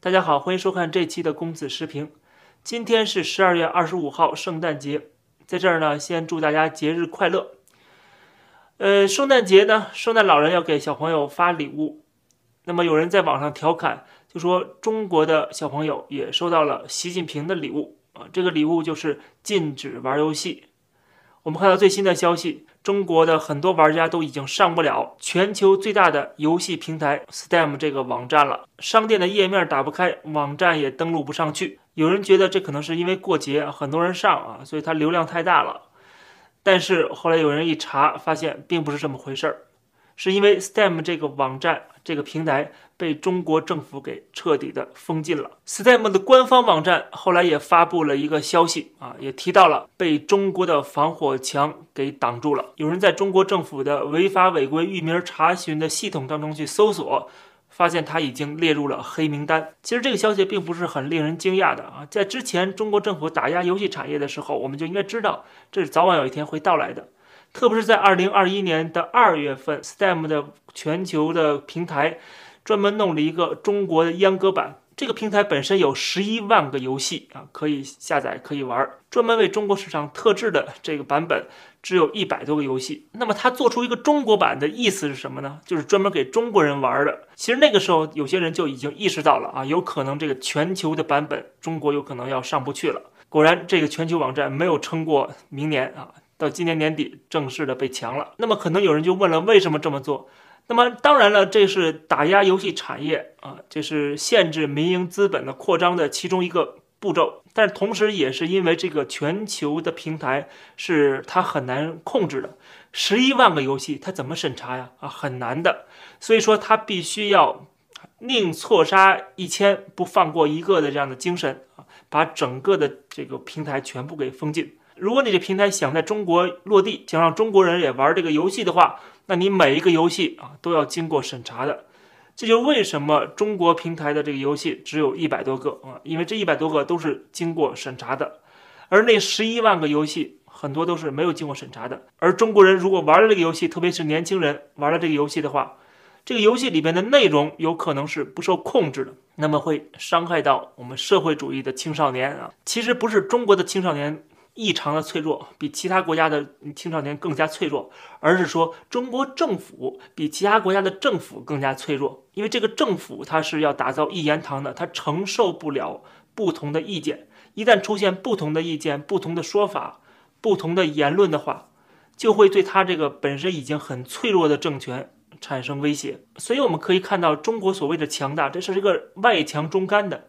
大家好，欢迎收看这期的公子时评。今天是十二月二十五号，圣诞节，在这儿呢，先祝大家节日快乐。呃，圣诞节呢，圣诞老人要给小朋友发礼物。那么有人在网上调侃，就说中国的小朋友也收到了习近平的礼物啊，这个礼物就是禁止玩游戏。我们看到最新的消息，中国的很多玩家都已经上不了全球最大的游戏平台 Steam 这个网站了，商店的页面打不开，网站也登录不上去。有人觉得这可能是因为过节很多人上啊，所以它流量太大了。但是后来有人一查，发现并不是这么回事儿。是因为 Steam 这个网站、这个平台被中国政府给彻底的封禁了。Steam 的官方网站后来也发布了一个消息啊，也提到了被中国的防火墙给挡住了。有人在中国政府的违法违规域名查询的系统当中去搜索，发现它已经列入了黑名单。其实这个消息并不是很令人惊讶的啊，在之前中国政府打压游戏产业的时候，我们就应该知道这是早晚有一天会到来的。特别是在二零二一年的二月份，Steam 的全球的平台专门弄了一个中国的阉割版。这个平台本身有十一万个游戏啊，可以下载可以玩儿。专门为中国市场特制的这个版本只有一百多个游戏。那么它做出一个中国版的意思是什么呢？就是专门给中国人玩的。其实那个时候有些人就已经意识到了啊，有可能这个全球的版本中国有可能要上不去了。果然，这个全球网站没有撑过明年啊。到今年年底正式的被强了，那么可能有人就问了，为什么这么做？那么当然了，这是打压游戏产业啊，这是限制民营资本的扩张的其中一个步骤，但是同时也是因为这个全球的平台是它很难控制的，十一万个游戏它怎么审查呀？啊，很难的，所以说它必须要宁错杀一千不放过一个的这样的精神啊，把整个的这个平台全部给封禁。如果你这平台想在中国落地，想让中国人也玩这个游戏的话，那你每一个游戏啊都要经过审查的。这就为什么中国平台的这个游戏只有一百多个啊，因为这一百多个都是经过审查的，而那十一万个游戏很多都是没有经过审查的。而中国人如果玩了这个游戏，特别是年轻人玩了这个游戏的话，这个游戏里边的内容有可能是不受控制的，那么会伤害到我们社会主义的青少年啊。其实不是中国的青少年。异常的脆弱，比其他国家的青少年更加脆弱，而是说中国政府比其他国家的政府更加脆弱，因为这个政府它是要打造一言堂的，它承受不了不同的意见，一旦出现不同的意见、不同的说法、不同的言论的话，就会对他这个本身已经很脆弱的政权产生威胁。所以我们可以看到，中国所谓的强大，这是一个外强中干的，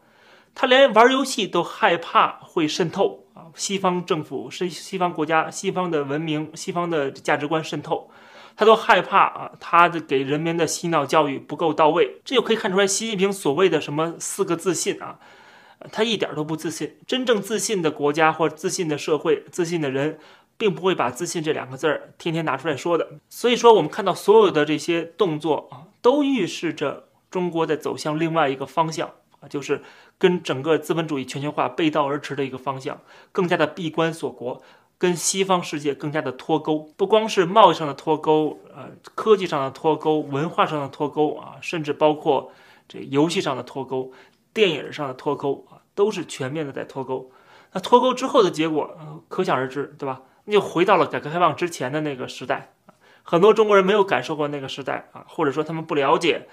他连玩游戏都害怕会渗透啊。西方政府是西方国家、西方的文明、西方的价值观渗透，他都害怕啊，他的给人民的洗脑教育不够到位，这就可以看出来，习近平所谓的什么四个自信啊，他一点都不自信。真正自信的国家或自信的社会、自信的人，并不会把自信这两个字儿天天拿出来说的。所以说，我们看到所有的这些动作啊，都预示着中国在走向另外一个方向。啊，就是跟整个资本主义全球化背道而驰的一个方向，更加的闭关锁国，跟西方世界更加的脱钩。不光是贸易上的脱钩，呃，科技上的脱钩，文化上的脱钩啊，甚至包括这游戏上的脱钩，电影上的脱钩啊，都是全面的在脱钩。那脱钩之后的结果，可想而知，对吧？那就回到了改革开放之前的那个时代。很多中国人没有感受过那个时代啊，或者说他们不了解，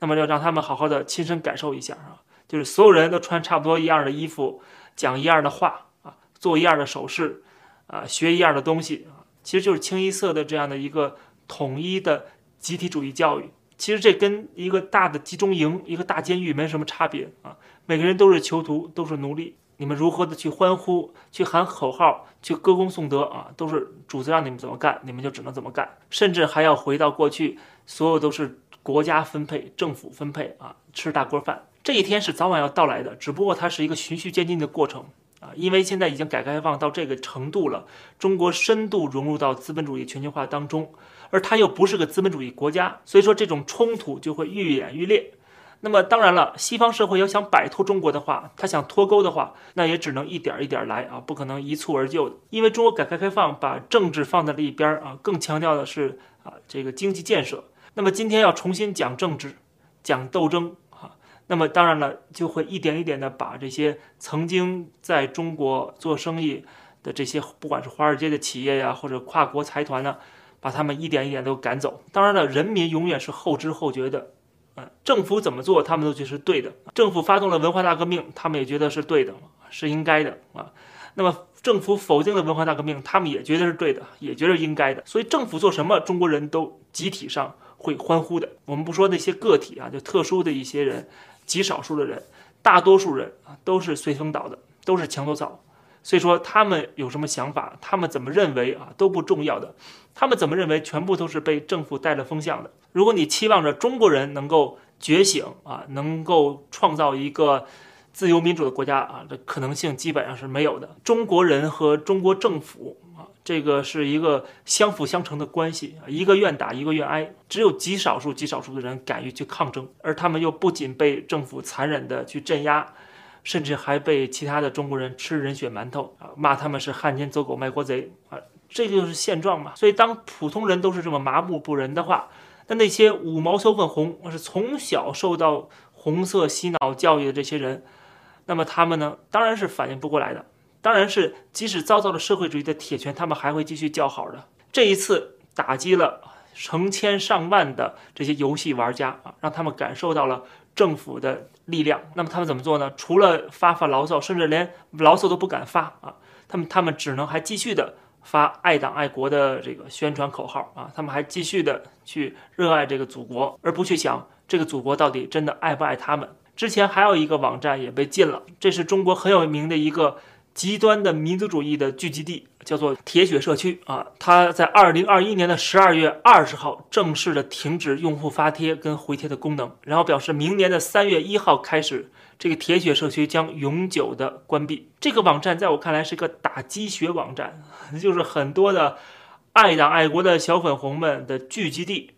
那么要让他们好好的亲身感受一下啊。就是所有人都穿差不多一样的衣服，讲一样的话啊，做一样的手势，啊，学一样的东西啊，其实就是清一色的这样的一个统一的集体主义教育。其实这跟一个大的集中营、一个大监狱没什么差别啊。每个人都是囚徒，都是奴隶。你们如何的去欢呼、去喊口号、去歌功颂德啊，都是主子让你们怎么干，你们就只能怎么干。甚至还要回到过去，所有都是国家分配、政府分配啊，吃大锅饭。这一天是早晚要到来的，只不过它是一个循序渐进的过程啊，因为现在已经改革开放到这个程度了，中国深度融入到资本主义全球化当中，而它又不是个资本主义国家，所以说这种冲突就会愈演愈烈。那么当然了，西方社会要想摆脱中国的话，他想脱钩的话，那也只能一点一点来啊，不可能一蹴而就的。因为中国改革开放把政治放在了一边啊，更强调的是啊这个经济建设。那么今天要重新讲政治，讲斗争。那么当然了，就会一点一点的把这些曾经在中国做生意的这些，不管是华尔街的企业呀，或者跨国财团呢，把他们一点一点都赶走。当然了，人民永远是后知后觉的，嗯，政府怎么做，他们都觉得是对的。政府发动了文化大革命，他们也觉得是对的，是应该的啊。那么政府否定了文化大革命，他们也觉得是对的，也觉得应该的。所以政府做什么，中国人都集体上会欢呼的。我们不说那些个体啊，就特殊的一些人。极少数的人，大多数人啊都是随风倒的，都是墙头草。所以说他们有什么想法，他们怎么认为啊都不重要的。他们怎么认为，全部都是被政府带了风向的。如果你期望着中国人能够觉醒啊，能够创造一个自由民主的国家啊，这可能性基本上是没有的。中国人和中国政府。这个是一个相辅相成的关系，一个愿打一个愿挨，只有极少数极少数的人敢于去抗争，而他们又不仅被政府残忍的去镇压，甚至还被其他的中国人吃人血馒头啊，骂他们是汉奸走狗卖国贼啊，这就是现状嘛。所以当普通人都是这么麻木不仁的话，那那些五毛小粉红是从小受到红色洗脑教育的这些人，那么他们呢，当然是反应不过来的。当然是，即使遭到了社会主义的铁拳，他们还会继续叫好的。这一次打击了成千上万的这些游戏玩家啊，让他们感受到了政府的力量。那么他们怎么做呢？除了发发牢骚，甚至连牢骚都不敢发啊，他们他们只能还继续的发爱党爱国的这个宣传口号啊，他们还继续的去热爱这个祖国，而不去想这个祖国到底真的爱不爱他们。之前还有一个网站也被禁了，这是中国很有名的一个。极端的民族主义的聚集地叫做铁血社区啊，它在二零二一年的十二月二十号正式的停止用户发帖跟回帖的功能，然后表示明年的三月一号开始，这个铁血社区将永久的关闭。这个网站在我看来是个打鸡血网站，就是很多的爱党爱国的小粉红们的聚集地，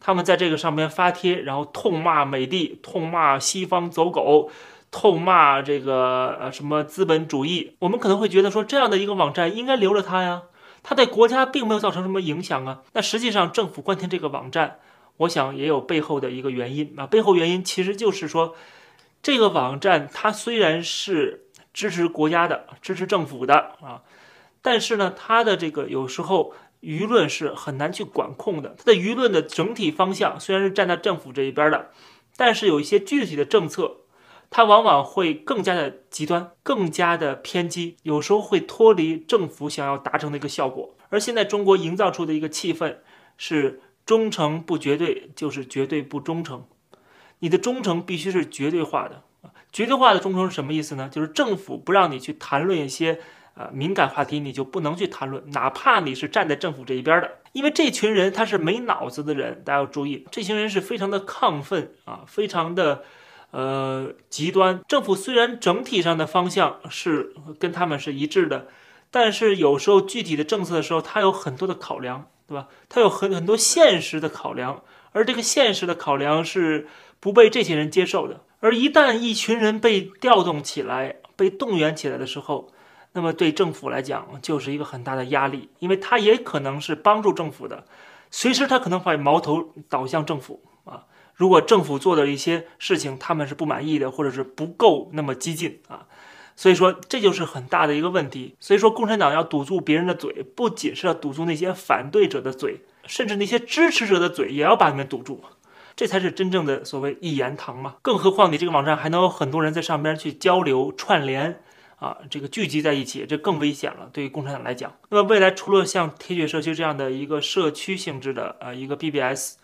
他们在这个上面发帖，然后痛骂美帝，痛骂西方走狗。痛骂这个呃什么资本主义，我们可能会觉得说这样的一个网站应该留着它呀，它对国家并没有造成什么影响啊。那实际上政府关停这个网站，我想也有背后的一个原因啊。背后原因其实就是说，这个网站它虽然是支持国家的、支持政府的啊，但是呢，它的这个有时候舆论是很难去管控的。它的舆论的整体方向虽然是站在政府这一边的，但是有一些具体的政策。它往往会更加的极端，更加的偏激，有时候会脱离政府想要达成的一个效果。而现在中国营造出的一个气氛是忠诚不绝对，就是绝对不忠诚。你的忠诚必须是绝对化的，绝对化的忠诚是什么意思呢？就是政府不让你去谈论一些呃敏感话题，你就不能去谈论，哪怕你是站在政府这一边的，因为这群人他是没脑子的人，大家要注意，这群人是非常的亢奋啊，非常的。呃，极端政府虽然整体上的方向是跟他们是一致的，但是有时候具体的政策的时候，它有很多的考量，对吧？它有很很多现实的考量，而这个现实的考量是不被这些人接受的。而一旦一群人被调动起来、被动员起来的时候，那么对政府来讲就是一个很大的压力，因为他也可能是帮助政府的，随时他可能把矛头导向政府啊。如果政府做的一些事情他们是不满意的，或者是不够那么激进啊，所以说这就是很大的一个问题。所以说共产党要堵住别人的嘴，不仅是要堵住那些反对者的嘴，甚至那些支持者的嘴也要把你们堵住，这才是真正的所谓一言堂嘛。更何况你这个网站还能有很多人在上边去交流串联啊，这个聚集在一起，这更危险了。对于共产党来讲，那么未来除了像铁血社区这样的一个社区性质的呃一个 BBS，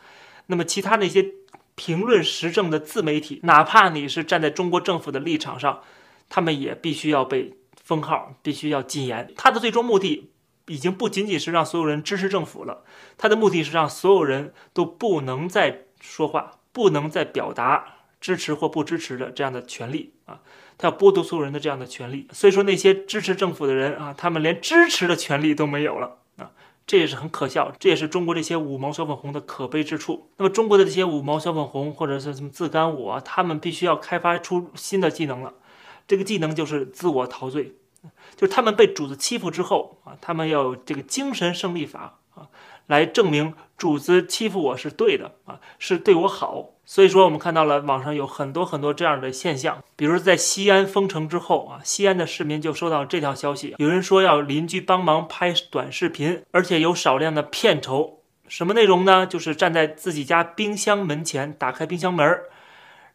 那么其他那些。评论时政的自媒体，哪怕你是站在中国政府的立场上，他们也必须要被封号，必须要禁言。他的最终目的已经不仅仅是让所有人支持政府了，他的目的是让所有人都不能再说话，不能再表达支持或不支持的这样的权利啊！他要剥夺所有人的这样的权利。所以说，那些支持政府的人啊，他们连支持的权利都没有了！这也是很可笑，这也是中国这些五毛小粉红的可悲之处。那么，中国的这些五毛小粉红或者是什么自干五啊，他们必须要开发出新的技能了。这个技能就是自我陶醉，就是他们被主子欺负之后啊，他们要有这个精神胜利法啊，来证明主子欺负我是对的啊，是对我好。所以说，我们看到了网上有很多很多这样的现象，比如在西安封城之后啊，西安的市民就收到这条消息，有人说要邻居帮忙拍短视频，而且有少量的片酬。什么内容呢？就是站在自己家冰箱门前，打开冰箱门儿。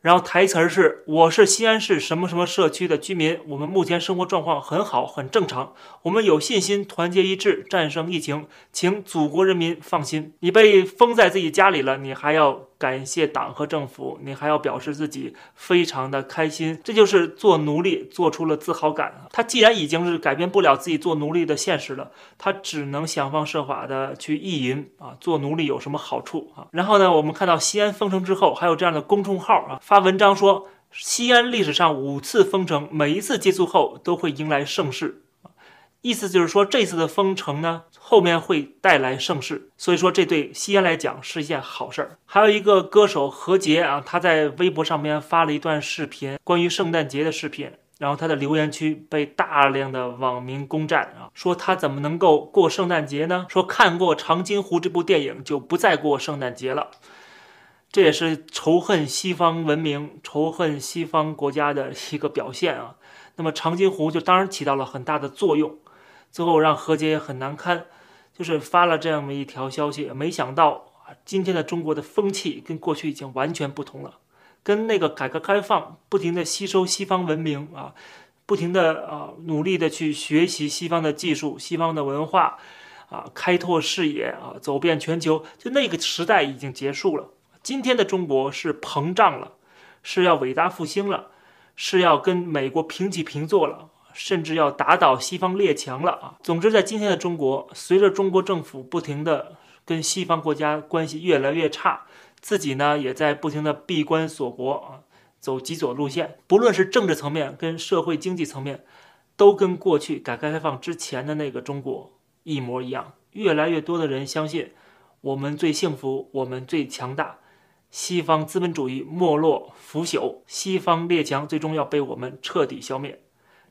然后台词是：“我是西安市什么什么社区的居民，我们目前生活状况很好，很正常。我们有信心团结一致战胜疫情，请祖国人民放心。你被封在自己家里了，你还要感谢党和政府，你还要表示自己非常的开心。这就是做奴隶做出了自豪感。他既然已经是改变不了自己做奴隶的现实了，他只能想方设法的去意淫啊，做奴隶有什么好处啊？然后呢，我们看到西安封城之后，还有这样的公众号啊发。发文章说，西安历史上五次封城，每一次结束后都会迎来盛世，意思就是说这次的封城呢，后面会带来盛世，所以说这对西安来讲是一件好事儿。还有一个歌手何洁啊，他在微博上面发了一段视频，关于圣诞节的视频，然后他的留言区被大量的网民攻占啊，说他怎么能够过圣诞节呢？说看过《长津湖》这部电影就不再过圣诞节了。这也是仇恨西方文明、仇恨西方国家的一个表现啊。那么长津湖就当然起到了很大的作用，最后让何洁也很难堪，就是发了这样的一条消息。没想到啊，今天的中国的风气跟过去已经完全不同了，跟那个改革开放不停的吸收西方文明啊，不停的啊努力的去学习西方的技术、西方的文化啊，开拓视野啊，走遍全球，就那个时代已经结束了。今天的中国是膨胀了，是要伟大复兴了，是要跟美国平起平坐了，甚至要打倒西方列强了啊！总之，在今天的中国，随着中国政府不停的跟西方国家关系越来越差，自己呢也在不停的闭关锁国啊，走极左路线。不论是政治层面跟社会经济层面，都跟过去改革开放之前的那个中国一模一样。越来越多的人相信，我们最幸福，我们最强大。西方资本主义没落腐朽，西方列强最终要被我们彻底消灭。